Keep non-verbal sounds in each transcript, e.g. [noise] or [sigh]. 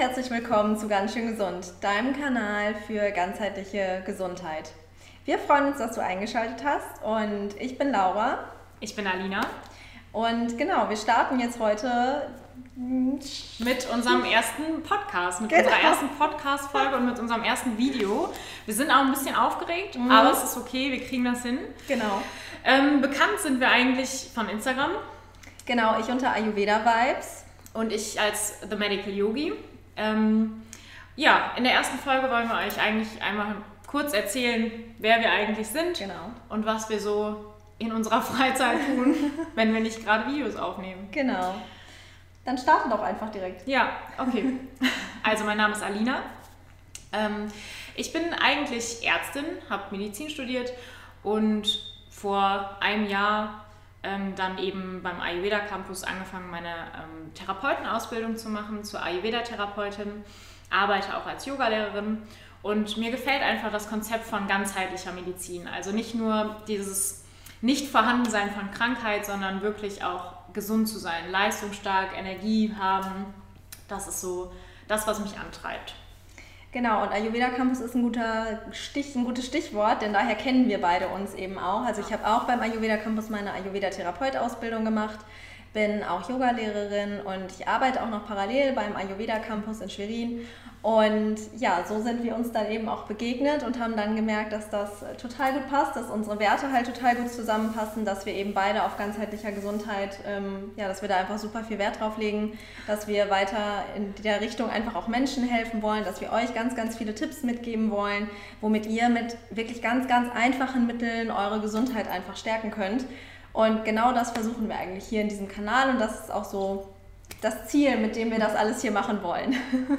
Herzlich willkommen zu Ganz schön gesund, deinem Kanal für ganzheitliche Gesundheit. Wir freuen uns, dass du eingeschaltet hast und ich bin Laura. Ich bin Alina. Und genau, wir starten jetzt heute mit unserem ersten Podcast, mit Genau. unserer ersten Podcast-Folge und mit unserem ersten Video. Wir sind auch ein bisschen aufgeregt, Mhm. aber es ist okay, wir kriegen das hin. Genau. Ähm, bekannt sind wir eigentlich von Instagram Genau, ich unter Ayurveda Vibes. und ich als The Medical Yogi. Ähm, ja, in der ersten Folge wollen wir euch eigentlich einmal kurz erzählen, wer wir eigentlich sind Genau. und was wir so in unserer Freizeit tun, [laughs] wenn wir nicht gerade Videos aufnehmen. Genau. Dann starten doch einfach direkt. Ja, okay. Also mein Name ist Alina. Ähm, ich bin eigentlich Ärztin, habe Medizin studiert und vor einem Jahr ähm, dann eben beim Ayurveda Campus angefangen, meine ähm, Therapeutenausbildung zu machen zur Ayurveda-Therapeutin, arbeite auch als Yogalehrerin und mir gefällt einfach das Konzept von ganzheitlicher Medizin. Also nicht nur dieses Nicht-Vorhandensein von Krankheit, sondern wirklich auch gesund zu sein, leistungsstark, Energie haben. Das ist so das, was mich antreibt. Genau, und Ayurveda Campus ist ein, guter Stich, ein gutes Stichwort, denn daher kennen wir beide uns eben auch. Also ich habe auch beim Ayurveda Campus meine Ayurveda-Therapeut-Ausbildung gemacht, bin auch Yogalehrerin und ich arbeite auch noch parallel beim Ayurveda Campus in Schwerin. Und ja, so sind wir uns dann eben auch begegnet und haben dann gemerkt, dass das total gut passt, dass unsere Werte halt total gut zusammenpassen, dass wir eben beide auf ganzheitlicher Gesundheit, ähm, ja, dass wir da einfach super viel Wert drauf legen, dass wir weiter in der Richtung einfach auch Menschen helfen wollen, dass wir euch ganz, ganz viele Tipps mitgeben wollen, womit ihr mit wirklich ganz, ganz einfachen Mitteln eure Gesundheit einfach stärken könnt. Und genau das versuchen wir eigentlich hier in diesem Kanal und das ist auch so das Ziel, mit dem wir das alles hier machen wollen. [laughs]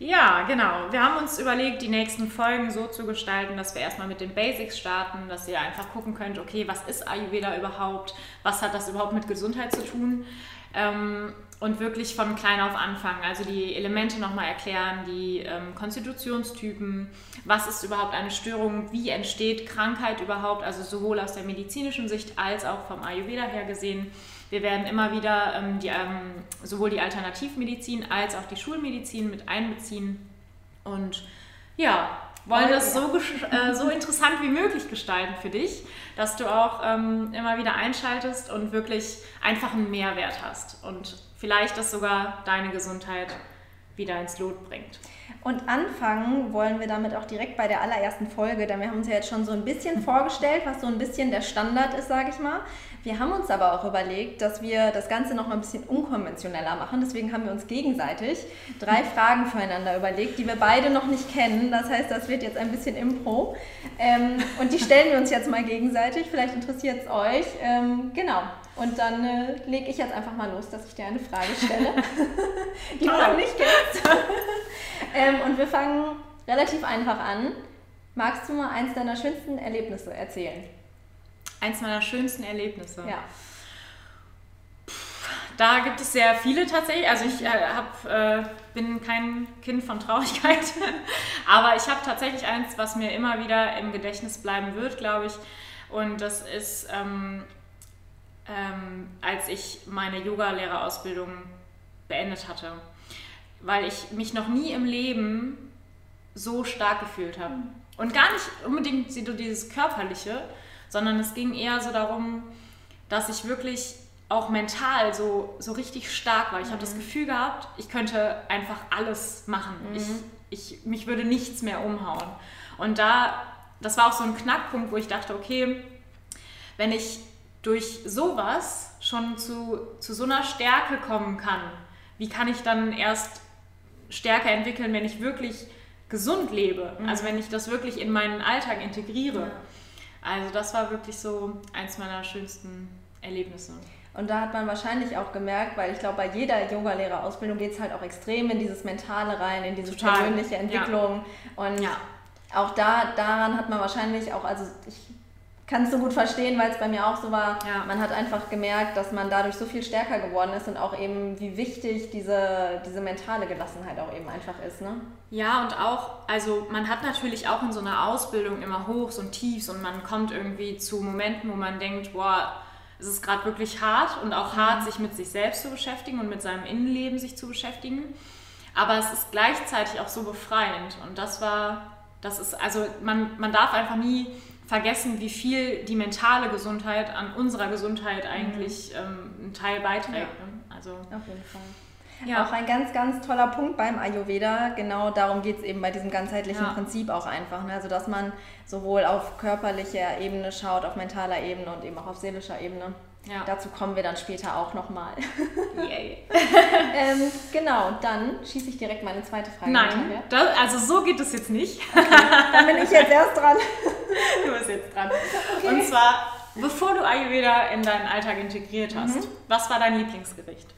Ja, genau. Wir haben uns überlegt, die nächsten Folgen so zu gestalten, dass wir erstmal mit den Basics starten, dass ihr einfach gucken könnt, okay, was ist Ayurveda überhaupt? Was hat das überhaupt mit Gesundheit zu tun? Ähm, und wirklich von klein auf anfangen. Also die Elemente nochmal erklären, die ähm, Konstitutionstypen, was ist überhaupt eine Störung, wie entsteht Krankheit überhaupt, also sowohl aus der medizinischen Sicht als auch vom Ayurveda her gesehen. Wir werden immer wieder ähm, die, ähm, sowohl die Alternativmedizin als auch die Schulmedizin mit einbeziehen. Und ja, wollen das so, äh, so interessant wie möglich gestalten für dich, dass du auch ähm, immer wieder einschaltest und wirklich einfach einen Mehrwert hast. Und vielleicht das sogar deine Gesundheit wieder ins Lot bringt. Und anfangen wollen wir damit auch direkt bei der allerersten Folge, denn wir haben uns ja jetzt schon so ein bisschen [laughs] vorgestellt, was so ein bisschen der Standard ist, sage ich mal. Wir haben uns aber auch überlegt, dass wir das Ganze noch mal ein bisschen unkonventioneller machen. Deswegen haben wir uns gegenseitig drei [laughs] Fragen füreinander überlegt, die wir beide noch nicht kennen. Das heißt, das wird jetzt ein bisschen Impro. Ähm, und die stellen wir uns jetzt mal gegenseitig. Vielleicht interessiert es euch. Ähm, genau. Und dann äh, lege ich jetzt einfach mal los, dass ich dir eine Frage stelle, [laughs] die du noch nicht kennst. [laughs] ähm, und wir fangen relativ einfach an. Magst du mal eins deiner schönsten Erlebnisse erzählen? Eins meiner schönsten Erlebnisse. Ja. Da gibt es sehr viele tatsächlich. Also ich äh, hab, äh, bin kein Kind von Traurigkeit, [laughs] aber ich habe tatsächlich eins, was mir immer wieder im Gedächtnis bleiben wird, glaube ich. Und das ist, ähm, ähm, als ich meine Yoga-Lehrerausbildung beendet hatte, weil ich mich noch nie im Leben so stark gefühlt habe. Und gar nicht unbedingt so dieses Körperliche, sondern es ging eher so darum, dass ich wirklich auch mental so, so richtig stark war. Ich habe das Gefühl gehabt, ich könnte einfach alles machen. Ich, ich, mich würde nichts mehr umhauen. Und da, das war auch so ein Knackpunkt, wo ich dachte, okay, wenn ich durch sowas schon zu, zu so einer Stärke kommen kann, wie kann ich dann erst Stärke entwickeln, wenn ich wirklich gesund lebe? Also wenn ich das wirklich in meinen Alltag integriere. Also das war wirklich so eins meiner schönsten Erlebnisse. Und da hat man wahrscheinlich auch gemerkt, weil ich glaube, bei jeder Yogalehrerausbildung geht es halt auch extrem in dieses Mentale rein, in diese Total, persönliche Entwicklung. Und Ja. auch da, daran hat man wahrscheinlich auch, also ich kann es so gut verstehen, weil es bei mir auch so war. Ja. Man hat einfach gemerkt, dass man dadurch so viel stärker geworden ist und auch eben, wie wichtig diese, diese mentale Gelassenheit auch eben einfach ist. Ne? Ja, und auch, also man hat natürlich auch in so einer Ausbildung immer Hochs und Tiefs und man kommt irgendwie zu Momenten, wo man denkt, boah, es ist gerade wirklich hart und auch hart, mhm. sich mit sich selbst zu beschäftigen und mit seinem Innenleben sich zu beschäftigen. Aber es ist gleichzeitig auch so befreiend und das war, das ist, also man, man darf einfach nie vergessen, wie viel die mentale Gesundheit an unserer Gesundheit eigentlich mhm. ähm, einen Teil beiträgt. Ja. Ne? Also, Auf jeden Fall. Ja. Auch ein ganz, ganz toller Punkt beim Ayurveda. Genau darum geht es eben bei diesem ganzheitlichen ja. Prinzip auch einfach. Ne? Also, dass man sowohl auf körperlicher Ebene schaut, auf mentaler Ebene und eben auch auf seelischer Ebene. Ja. Dazu kommen wir dann später auch nochmal. Yay. [laughs] ähm, genau, dann schieße ich direkt meine zweite Frage. Nein, das, also so geht es jetzt nicht. Okay, dann bin ich jetzt erst dran. [laughs] du bist jetzt dran. Okay. Und zwar, bevor du Ayurveda in deinen Alltag integriert hast, mhm. was war dein Lieblingsgericht?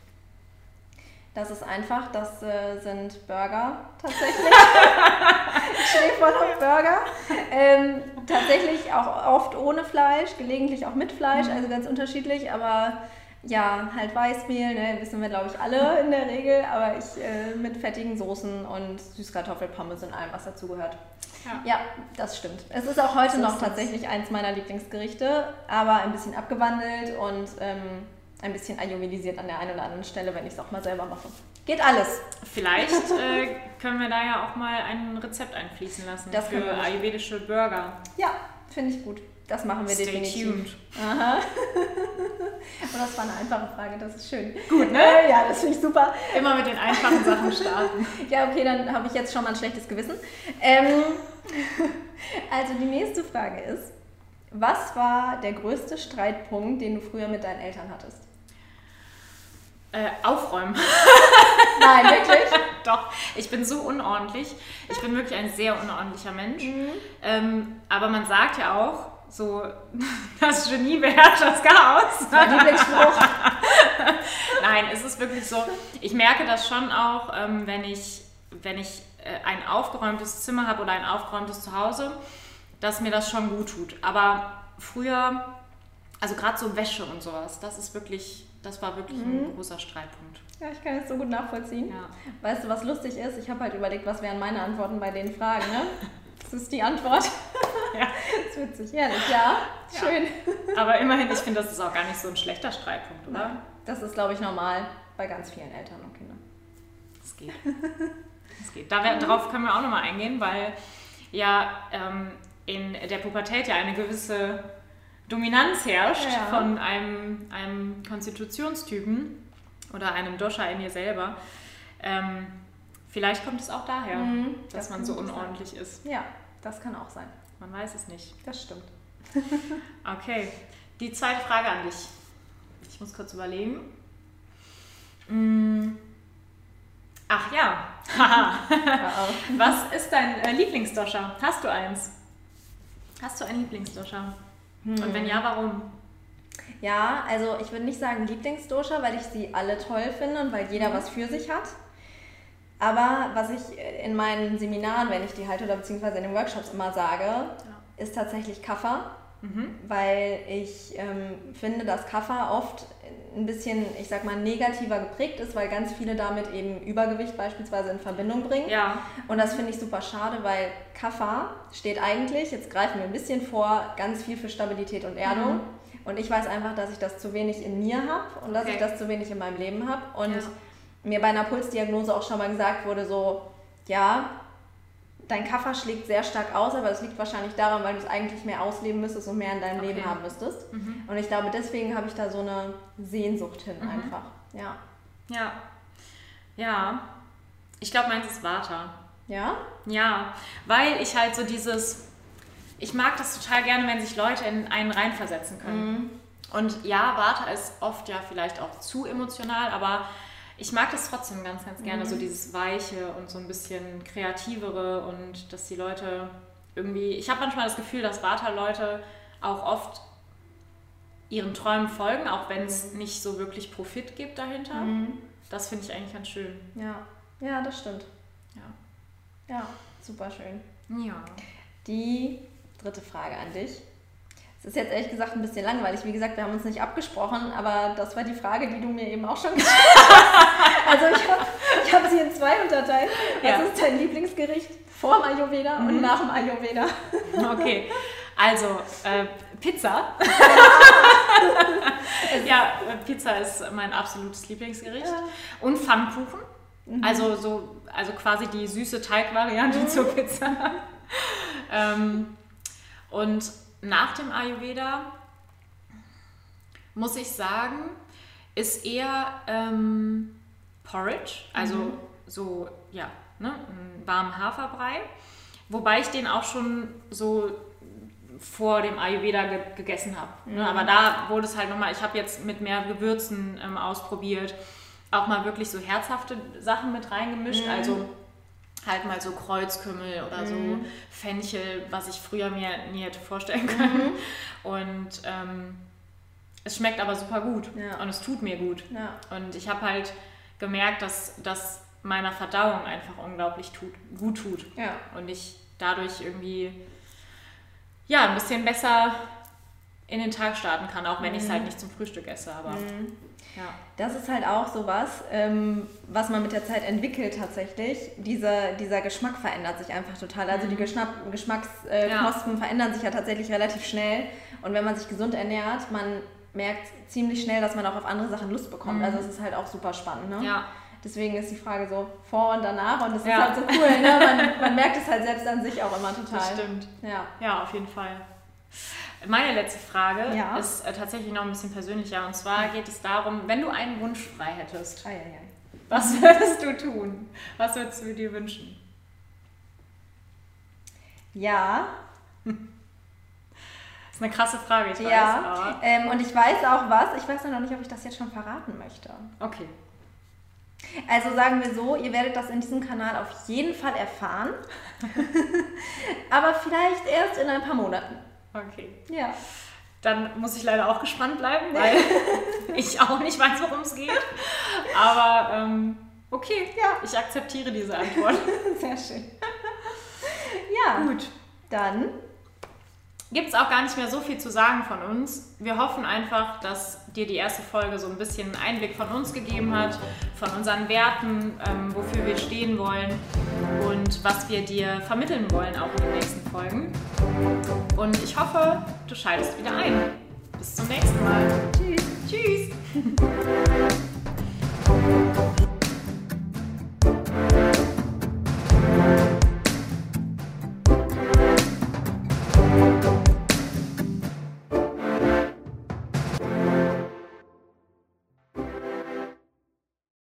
Das ist einfach, das äh, sind Burger tatsächlich. [laughs] ich stehe voll auf Burger. Ähm, tatsächlich auch oft ohne Fleisch, gelegentlich auch mit Fleisch, mhm. also ganz unterschiedlich, aber ja, halt Weißmehl, ne, wissen wir glaube ich alle [laughs] in der Regel, aber ich äh, mit fettigen Soßen und Süßkartoffelpommes und allem, was dazugehört. Ja. ja, das stimmt. Es ist auch heute so noch tatsächlich eins meiner Lieblingsgerichte, aber ein bisschen abgewandelt und ähm, ein bisschen ayurvedisiert an der einen oder anderen Stelle, wenn ich es auch mal selber mache. Geht alles. Vielleicht [laughs] äh, können wir da ja auch mal ein Rezept einfließen lassen das für ayurvedische Burger. Ja, finde ich gut. Das machen wir Stay definitiv. Tuned. Aha. [laughs] Und das war eine einfache Frage, das ist schön. Gut, ne? Äh, ja, das finde ich super. Immer mit den einfachen Sachen [laughs] starten. ja, okay, dann habe ich jetzt schon mal ein schlechtes Gewissen. Ähm, also die nächste Frage ist, was war der größte Streitpunkt, den du früher mit deinen Eltern hattest? Äh, aufräumen. [laughs] Nein, wirklich? [laughs] Doch, ich bin so unordentlich. Ich bin wirklich ein sehr unordentlicher Mensch. Mhm. Ähm, aber man sagt ja auch, so, [laughs] das Genie beherrscht das Chaos. Mein Lieblingsspruch. [laughs] Nein, es ist wirklich so. Ich merke das schon auch, ähm, wenn ich, wenn ich äh, ein aufgeräumtes Zimmer habe oder ein aufgeräumtes Zuhause, dass mir das schon gut tut. Aber früher, also gerade so Wäsche und sowas, das ist wirklich das war wirklich mhm. ein großer Streitpunkt. Ja, ich kann es so gut nachvollziehen. Ja. Weißt du, was lustig ist? Ich habe halt überlegt, was wären meine Antworten bei den Fragen, ne? [laughs] Das ist die Antwort. Ja. Das ist witzig, ehrlich, ja. Schön. Ja. Aber immerhin, ich finde, das ist auch gar nicht so ein schlechter Streitpunkt, oder? Nein. Das ist, glaube ich, normal bei ganz vielen Eltern und Kindern. Das geht. Das geht. Darauf können wir auch nochmal eingehen, weil ja ähm, in der Pubertät ja eine gewisse Dominanz herrscht ja. von einem, einem Konstitutionstypen oder einem Dosha in ihr selber. Ähm, vielleicht kommt es auch daher, mhm, dass das man so unordentlich sein. ist. Ja, das kann auch sein. Man weiß es nicht. Das stimmt. [laughs] okay, die zweite Frage an dich. Ich muss kurz überlegen. Mm. Ach ja. [laughs] [laughs] Was ist dein äh, Lieblingsdosha? Hast du eins? Hast du ein Lieblingsdosha? Hm. Und wenn ja, warum? Ja, also ich würde nicht sagen Lieblingsdosha, weil ich sie alle toll finde und weil jeder mhm. was für sich hat. Aber was ich in meinen Seminaren, wenn ich die halte oder beziehungsweise in den Workshops immer sage, ja. ist tatsächlich Kaffer. Mhm. Weil ich ähm, finde, dass Kaffer oft ein bisschen, ich sag mal, negativer geprägt ist, weil ganz viele damit eben Übergewicht beispielsweise in Verbindung bringen. Ja. Und das finde ich super schade, weil Kaffer steht eigentlich, jetzt greifen wir ein bisschen vor, ganz viel für Stabilität und Erdung. Mhm. Und ich weiß einfach, dass ich das zu wenig in mir habe und dass okay. ich das zu wenig in meinem Leben habe. Und ja. Mir bei einer Pulsdiagnose auch schon mal gesagt wurde, so, ja, dein Kaffer schlägt sehr stark aus, aber das liegt wahrscheinlich daran, weil du es eigentlich mehr ausleben müsstest und mehr in deinem okay. Leben haben müsstest. Mhm. Und ich glaube, deswegen habe ich da so eine Sehnsucht hin mhm. einfach. Ja. Ja. Ja. Ich glaube, meins ist Vata. Ja? Ja, weil ich halt so dieses, ich mag das total gerne, wenn sich Leute in einen reinversetzen können. Mhm. Und ja, Vata ist oft ja vielleicht auch zu emotional, aber ich mag das trotzdem ganz, ganz gerne, mhm. so dieses Weiche und so ein bisschen kreativere und dass die Leute irgendwie. Ich habe manchmal das Gefühl, dass Vata-Leute auch oft ihren Träumen folgen, auch wenn es mhm. nicht so wirklich Profit gibt dahinter. Mhm. Das finde ich eigentlich ganz schön. Ja, ja, das stimmt. Ja. Ja, super schön. Ja. Die dritte Frage an dich. Es ist jetzt ehrlich gesagt ein bisschen langweilig. Wie gesagt, wir haben uns nicht abgesprochen, aber das war die Frage, die du mir eben auch schon [laughs] gestellt hast. Also ich habe ich hab sie in zwei unterteilt. Was ja. ist dein Lieblingsgericht vor dem Ayurveda mhm. und nach dem Ayurveda? Okay, also äh, Pizza. [laughs] ja, Pizza ist mein absolutes Lieblingsgericht. Ja. Und Pfannkuchen. Mhm. Also so, also quasi die süße Teigvariante mhm. zur Pizza. ähm, und nach dem Ayurveda muss ich sagen, ist eher ähm, Porridge, also mhm. so, ja, ne, einen warmen Haferbrei. Wobei ich den auch schon so vor dem Ayurveda ge gegessen habe. Ne? Mhm. Aber da wurde es halt nochmal, ich habe jetzt mit mehr Gewürzen ähm, ausprobiert, auch mal wirklich so herzhafte Sachen mit reingemischt. Mhm. Also halt mal so Kreuzkümmel oder mhm. so Fenchel, was ich früher mir nie hätte vorstellen können. Mhm. Und ähm, es schmeckt aber super gut ja. und es tut mir gut. Ja. Und ich habe halt gemerkt, dass das meiner Verdauung einfach unglaublich tut, gut tut. Ja. Und ich dadurch irgendwie ja, ein bisschen besser in den Tag starten kann, auch wenn mhm. ich es halt nicht zum Frühstück esse. Aber mhm. ja. Das ist halt auch sowas, ähm, was man mit der Zeit entwickelt tatsächlich. Dieser, dieser Geschmack verändert sich einfach total. Also die mhm. Geschmack, Geschmacksknospen äh, ja. verändern sich ja tatsächlich relativ schnell. Und wenn man sich gesund ernährt, man merkt ziemlich schnell, dass man auch auf andere Sachen Lust bekommt. Mhm. Also es ist halt auch super spannend. Ne? Ja. Deswegen ist die Frage so vor und danach und das ja. ist halt so cool. Ne? Man, [laughs] man merkt es halt selbst an sich auch immer total. Das stimmt. Ja, ja auf jeden Fall. Meine letzte Frage ja. ist äh, tatsächlich noch ein bisschen persönlicher. Und zwar geht es darum, wenn du einen Wunsch frei hättest, ei, ei, ei. was [laughs] würdest du tun? Was würdest du dir wünschen? Ja. Das [laughs] ist eine krasse Frage, ich weiß. Ja, ähm, und ich weiß auch was. Ich weiß noch nicht, ob ich das jetzt schon verraten möchte. Okay. Also sagen wir so, ihr werdet das in diesem Kanal auf jeden Fall erfahren. [laughs] Aber vielleicht erst in ein paar Monaten. Okay. Ja. Dann muss ich leider auch gespannt bleiben, weil [laughs] ich auch nicht weiß, worum es geht. Aber ähm, okay, ja, ich akzeptiere diese Antwort. [laughs] Sehr schön. Ja, gut. Dann gibt es auch gar nicht mehr so viel zu sagen von uns. Wir hoffen einfach, dass dir die erste Folge so ein bisschen einen Einblick von uns gegeben hat, von unseren Werten, ähm, wofür wir stehen wollen und was wir dir vermitteln wollen, auch in den nächsten Folgen. Und ich hoffe, du schaltest wieder ein. Bis zum nächsten Mal. Tschüss. Tschüss. [laughs]